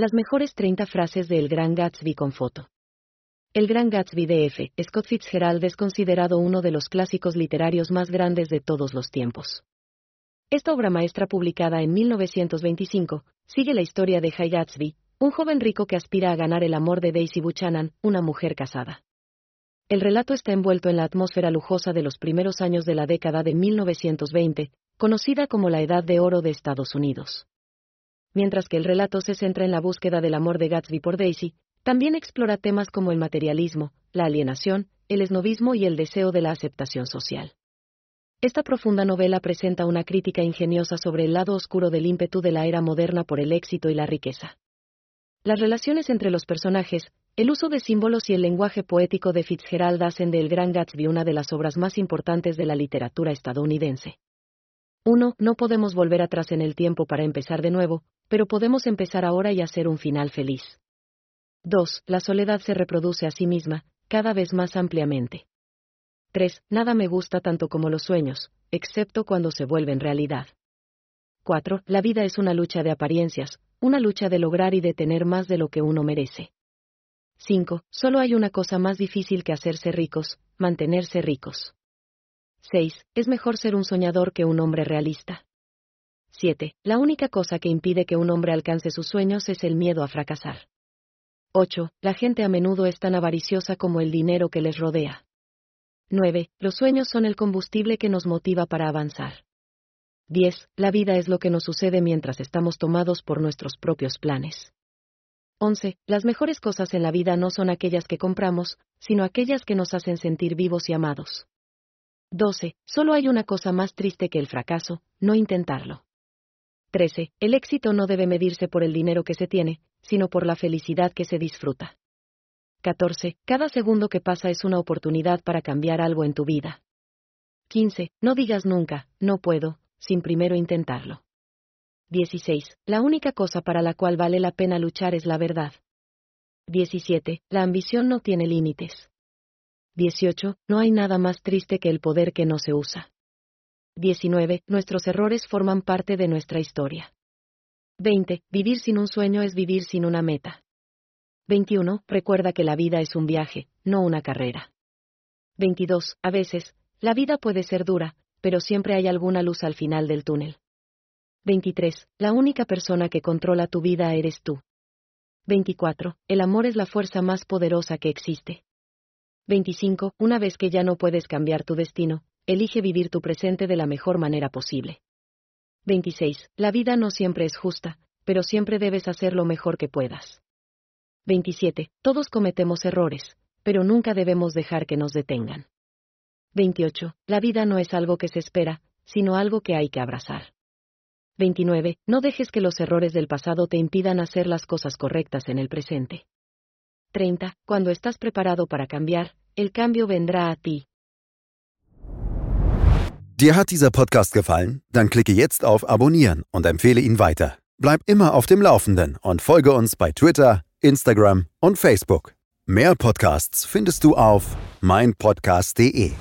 Las mejores 30 frases de El Gran Gatsby con foto. El Gran Gatsby de F. Scott Fitzgerald es considerado uno de los clásicos literarios más grandes de todos los tiempos. Esta obra maestra publicada en 1925 sigue la historia de High Gatsby, un joven rico que aspira a ganar el amor de Daisy Buchanan, una mujer casada. El relato está envuelto en la atmósfera lujosa de los primeros años de la década de 1920, conocida como la Edad de Oro de Estados Unidos. Mientras que el relato se centra en la búsqueda del amor de Gatsby por Daisy, también explora temas como el materialismo, la alienación, el esnovismo y el deseo de la aceptación social. Esta profunda novela presenta una crítica ingeniosa sobre el lado oscuro del ímpetu de la era moderna por el éxito y la riqueza. Las relaciones entre los personajes, el uso de símbolos y el lenguaje poético de Fitzgerald hacen de El Gran Gatsby una de las obras más importantes de la literatura estadounidense. 1. No podemos volver atrás en el tiempo para empezar de nuevo, pero podemos empezar ahora y hacer un final feliz. 2. La soledad se reproduce a sí misma, cada vez más ampliamente. 3. Nada me gusta tanto como los sueños, excepto cuando se vuelven realidad. 4. La vida es una lucha de apariencias, una lucha de lograr y de tener más de lo que uno merece. 5. Solo hay una cosa más difícil que hacerse ricos, mantenerse ricos. 6. Es mejor ser un soñador que un hombre realista. 7. La única cosa que impide que un hombre alcance sus sueños es el miedo a fracasar. 8. La gente a menudo es tan avariciosa como el dinero que les rodea. 9. Los sueños son el combustible que nos motiva para avanzar. 10. La vida es lo que nos sucede mientras estamos tomados por nuestros propios planes. 11. Las mejores cosas en la vida no son aquellas que compramos, sino aquellas que nos hacen sentir vivos y amados. 12. Solo hay una cosa más triste que el fracaso, no intentarlo. 13. El éxito no debe medirse por el dinero que se tiene, sino por la felicidad que se disfruta. 14. Cada segundo que pasa es una oportunidad para cambiar algo en tu vida. 15. No digas nunca, no puedo, sin primero intentarlo. 16. La única cosa para la cual vale la pena luchar es la verdad. 17. La ambición no tiene límites. 18. No hay nada más triste que el poder que no se usa. 19. Nuestros errores forman parte de nuestra historia. 20. Vivir sin un sueño es vivir sin una meta. 21. Recuerda que la vida es un viaje, no una carrera. 22. A veces, la vida puede ser dura, pero siempre hay alguna luz al final del túnel. 23. La única persona que controla tu vida eres tú. 24. El amor es la fuerza más poderosa que existe. 25. Una vez que ya no puedes cambiar tu destino, elige vivir tu presente de la mejor manera posible. 26. La vida no siempre es justa, pero siempre debes hacer lo mejor que puedas. 27. Todos cometemos errores, pero nunca debemos dejar que nos detengan. 28. La vida no es algo que se espera, sino algo que hay que abrazar. 29. No dejes que los errores del pasado te impidan hacer las cosas correctas en el presente. 30. Cuando estás preparado para cambiar, el cambio vendrá a ti. Dir hat dieser Podcast gefallen? Dann klicke jetzt auf Abonnieren und empfehle ihn weiter. Bleib immer auf dem Laufenden und folge uns bei Twitter, Instagram und Facebook. Mehr Podcasts findest du auf meinpodcast.de.